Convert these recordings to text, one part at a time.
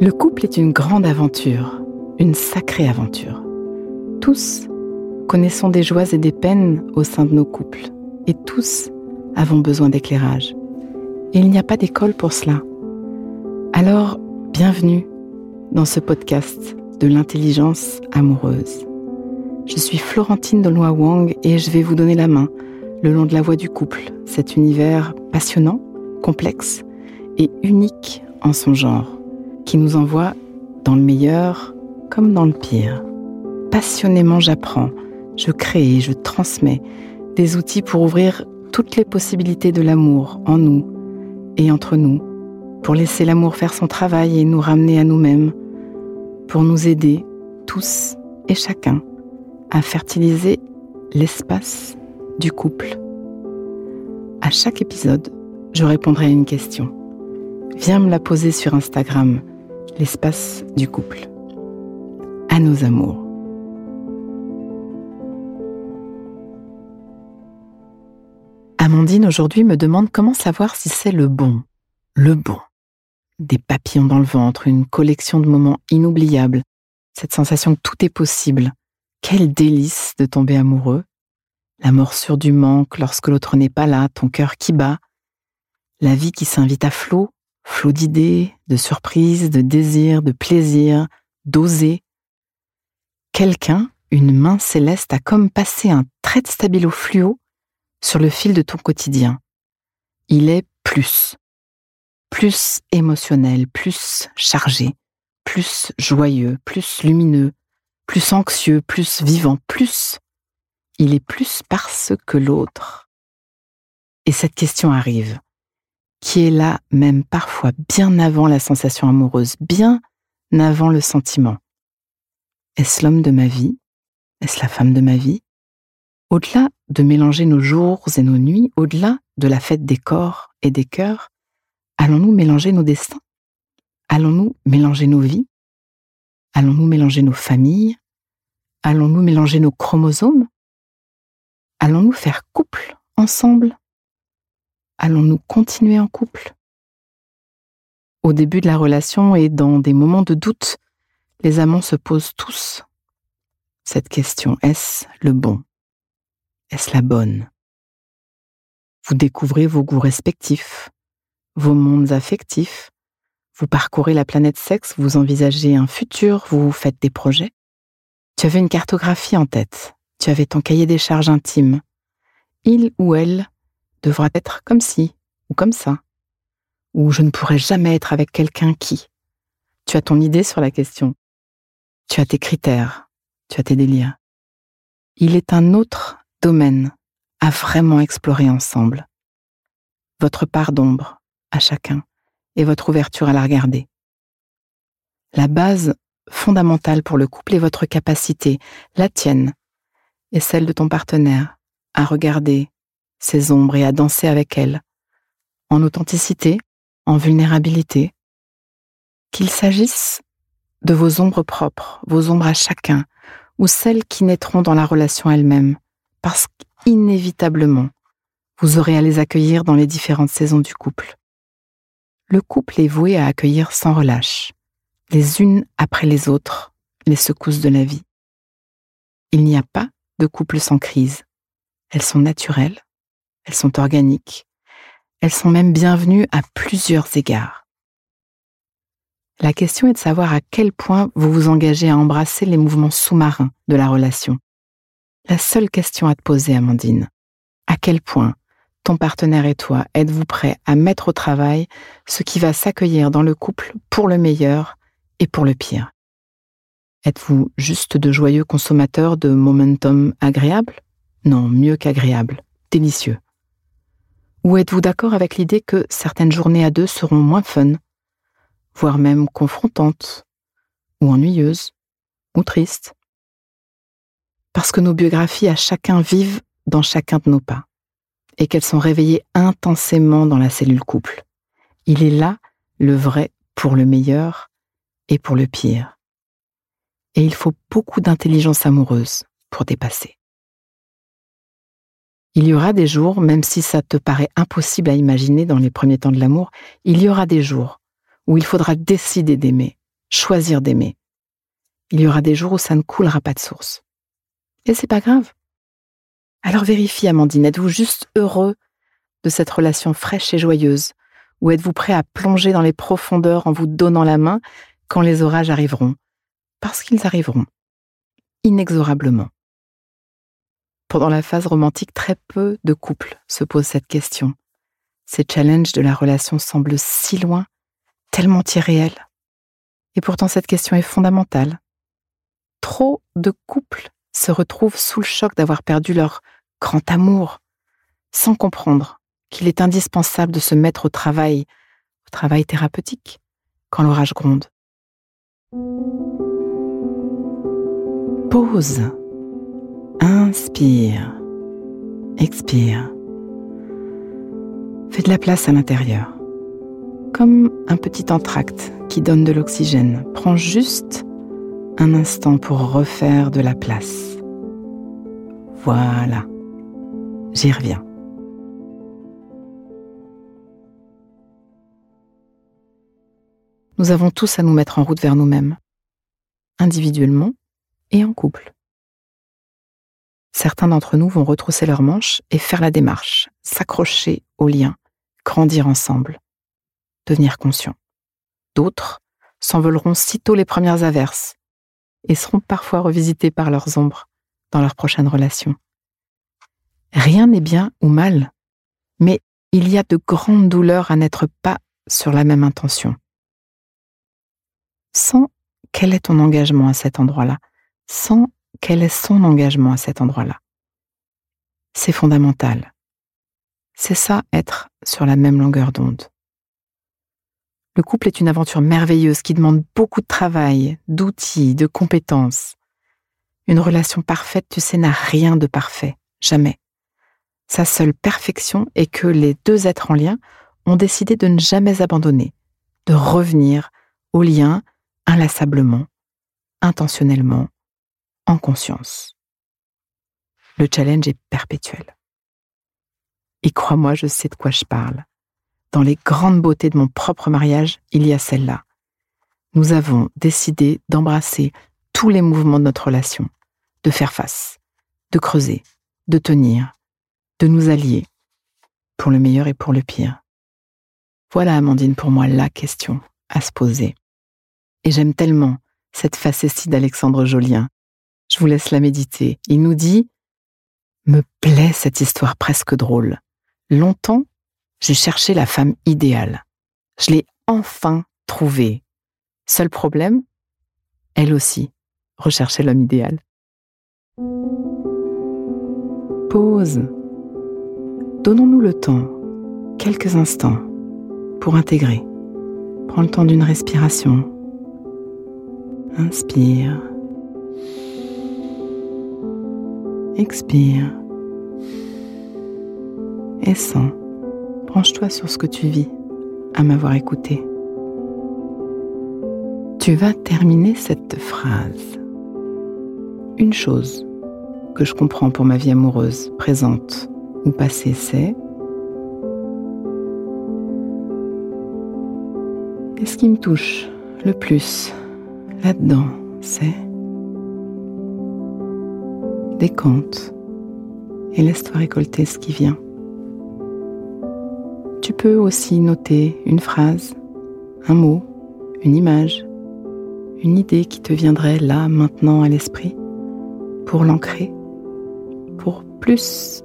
Le couple est une grande aventure, une sacrée aventure. Tous connaissons des joies et des peines au sein de nos couples, et tous avons besoin d'éclairage. Et il n'y a pas d'école pour cela. Alors, bienvenue dans ce podcast de l'intelligence amoureuse. Je suis Florentine de Wang et je vais vous donner la main le long de la voie du couple, cet univers passionnant, complexe et unique en son genre, qui nous envoie dans le meilleur comme dans le pire. Passionnément j'apprends, je crée et je transmets des outils pour ouvrir toutes les possibilités de l'amour en nous et entre nous, pour laisser l'amour faire son travail et nous ramener à nous-mêmes, pour nous aider tous et chacun à fertiliser l'espace du couple. À chaque épisode, je répondrai à une question. Viens me la poser sur Instagram, l'espace du couple. À nos amours. Amandine aujourd'hui me demande comment savoir si c'est le bon. Le bon. Des papillons dans le ventre, une collection de moments inoubliables, cette sensation que tout est possible. Quel délice de tomber amoureux. La morsure du manque lorsque l'autre n'est pas là, ton cœur qui bat. La vie qui s'invite à flot, flot d'idées, de surprises, de désirs, de plaisirs, d'oser. Quelqu'un, une main céleste, a comme passé un trait de stabilo fluo sur le fil de ton quotidien. Il est plus. Plus émotionnel, plus chargé, plus joyeux, plus lumineux, plus anxieux, plus vivant, plus. Il est plus parce que l'autre. Et cette question arrive, qui est là même parfois bien avant la sensation amoureuse, bien avant le sentiment. Est-ce l'homme de ma vie? Est-ce la femme de ma vie? Au-delà de mélanger nos jours et nos nuits, au-delà de la fête des corps et des cœurs, allons-nous mélanger nos destins? Allons-nous mélanger nos vies? Allons-nous mélanger nos familles? Allons-nous mélanger nos chromosomes? Allons-nous faire couple ensemble? Allons-nous continuer en couple? Au début de la relation et dans des moments de doute, les amants se posent tous cette question. Est-ce le bon? Est-ce la bonne? Vous découvrez vos goûts respectifs, vos mondes affectifs, vous parcourez la planète sexe, vous envisagez un futur, vous faites des projets. Tu avais une cartographie en tête, tu avais ton cahier des charges intimes. Il ou elle devra être comme ci ou comme ça. Ou je ne pourrai jamais être avec quelqu'un qui. Tu as ton idée sur la question. Tu as tes critères, tu as tes délires. Il est un autre domaine à vraiment explorer ensemble. Votre part d'ombre à chacun et votre ouverture à la regarder. La base fondamentale pour le couple est votre capacité, la tienne et celle de ton partenaire, à regarder ses ombres et à danser avec elles, en authenticité, en vulnérabilité. Qu'il s'agisse de vos ombres propres, vos ombres à chacun, ou celles qui naîtront dans la relation elle-même, parce qu'inévitablement, vous aurez à les accueillir dans les différentes saisons du couple. Le couple est voué à accueillir sans relâche, les unes après les autres, les secousses de la vie. Il n'y a pas de couple sans crise. Elles sont naturelles, elles sont organiques, elles sont même bienvenues à plusieurs égards. La question est de savoir à quel point vous vous engagez à embrasser les mouvements sous-marins de la relation, la seule question à te poser, Amandine, à quel point ton partenaire et toi êtes-vous prêts à mettre au travail ce qui va s'accueillir dans le couple pour le meilleur et pour le pire? Êtes-vous juste de joyeux consommateurs de momentum agréable? Non, mieux qu'agréable, délicieux. Ou êtes-vous d'accord avec l'idée que certaines journées à deux seront moins fun, voire même confrontantes, ou ennuyeuses, ou tristes? Parce que nos biographies à chacun vivent dans chacun de nos pas, et qu'elles sont réveillées intensément dans la cellule couple. Il est là le vrai pour le meilleur et pour le pire. Et il faut beaucoup d'intelligence amoureuse pour dépasser. Il y aura des jours, même si ça te paraît impossible à imaginer dans les premiers temps de l'amour, il y aura des jours où il faudra décider d'aimer, choisir d'aimer. Il y aura des jours où ça ne coulera pas de source. Et c'est pas grave. Alors vérifie, Amandine, êtes-vous juste heureux de cette relation fraîche et joyeuse? Ou êtes-vous prêt à plonger dans les profondeurs en vous donnant la main quand les orages arriveront? Parce qu'ils arriveront, inexorablement. Pendant la phase romantique, très peu de couples se posent cette question. Ces challenges de la relation semblent si loin, tellement irréels. Et pourtant cette question est fondamentale. Trop de couples se retrouvent sous le choc d'avoir perdu leur grand amour, sans comprendre qu'il est indispensable de se mettre au travail, au travail thérapeutique, quand l'orage gronde. Pause. Inspire. Expire. Fais de la place à l'intérieur. Comme un petit entracte qui donne de l'oxygène. Prends juste un instant pour refaire de la place. Voilà. J'y reviens. Nous avons tous à nous mettre en route vers nous-mêmes, individuellement et en couple. Certains d'entre nous vont retrousser leurs manches et faire la démarche, s'accrocher aux liens, grandir ensemble, devenir conscients. D'autres s'envoleront sitôt les premières averses et seront parfois revisités par leurs ombres dans leur prochaine relation. Rien n'est bien ou mal, mais il y a de grandes douleurs à n'être pas sur la même intention. Sans quel est ton engagement à cet endroit-là, sans quel est son engagement à cet endroit-là? C'est fondamental. C'est ça être sur la même longueur d'onde. Le couple est une aventure merveilleuse qui demande beaucoup de travail, d'outils, de compétences. Une relation parfaite, tu sais, n'a rien de parfait, jamais. Sa seule perfection est que les deux êtres en lien ont décidé de ne jamais abandonner, de revenir au lien inlassablement, intentionnellement, en conscience. Le challenge est perpétuel. Et crois-moi, je sais de quoi je parle. Dans les grandes beautés de mon propre mariage, il y a celle-là. Nous avons décidé d'embrasser tous les mouvements de notre relation, de faire face, de creuser, de tenir, de nous allier, pour le meilleur et pour le pire. Voilà, Amandine, pour moi, la question à se poser. Et j'aime tellement cette facétie d'Alexandre Jolien. Je vous laisse la méditer. Il nous dit Me plaît cette histoire presque drôle. Longtemps, j'ai cherché la femme idéale. Je l'ai enfin trouvée. Seul problème, elle aussi recherchait l'homme idéal. Pause Donnons-nous le temps, quelques instants, pour intégrer. Prends le temps d'une respiration. Inspire. Expire. Et sens. Branche-toi sur ce que tu vis à m'avoir écouté. Tu vas terminer cette phrase. Une chose que je comprends pour ma vie amoureuse, présente ou passé, c'est Et ce qui me touche le plus là-dedans, c'est décompte et laisse-toi récolter ce qui vient. Tu peux aussi noter une phrase, un mot, une image, une idée qui te viendrait là, maintenant à l'esprit, pour l'ancrer, pour plus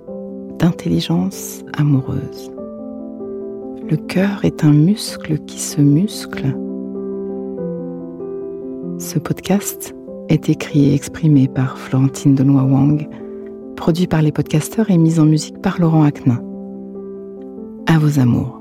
d'intelligence amoureuse. Le cœur est un muscle qui se muscle. Ce podcast est écrit et exprimé par Florentine Denois Wang, produit par les podcasteurs et mis en musique par Laurent Aknin. À vos amours.